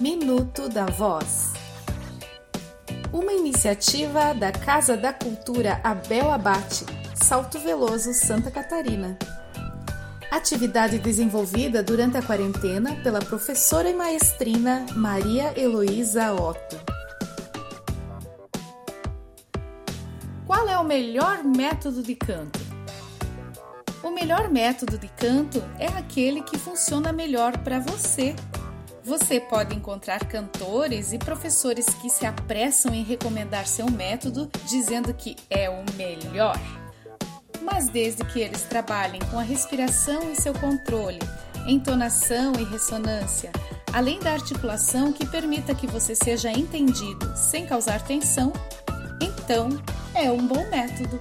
Minuto da Voz. Uma iniciativa da Casa da Cultura Abel Abate, Salto Veloso, Santa Catarina. Atividade desenvolvida durante a quarentena pela professora e maestrina Maria Heloísa Otto. Qual é o melhor método de canto? O melhor método de canto é aquele que funciona melhor para você. Você pode encontrar cantores e professores que se apressam em recomendar seu método, dizendo que é o melhor. Mas desde que eles trabalhem com a respiração e seu controle, entonação e ressonância, além da articulação que permita que você seja entendido sem causar tensão, então é um bom método.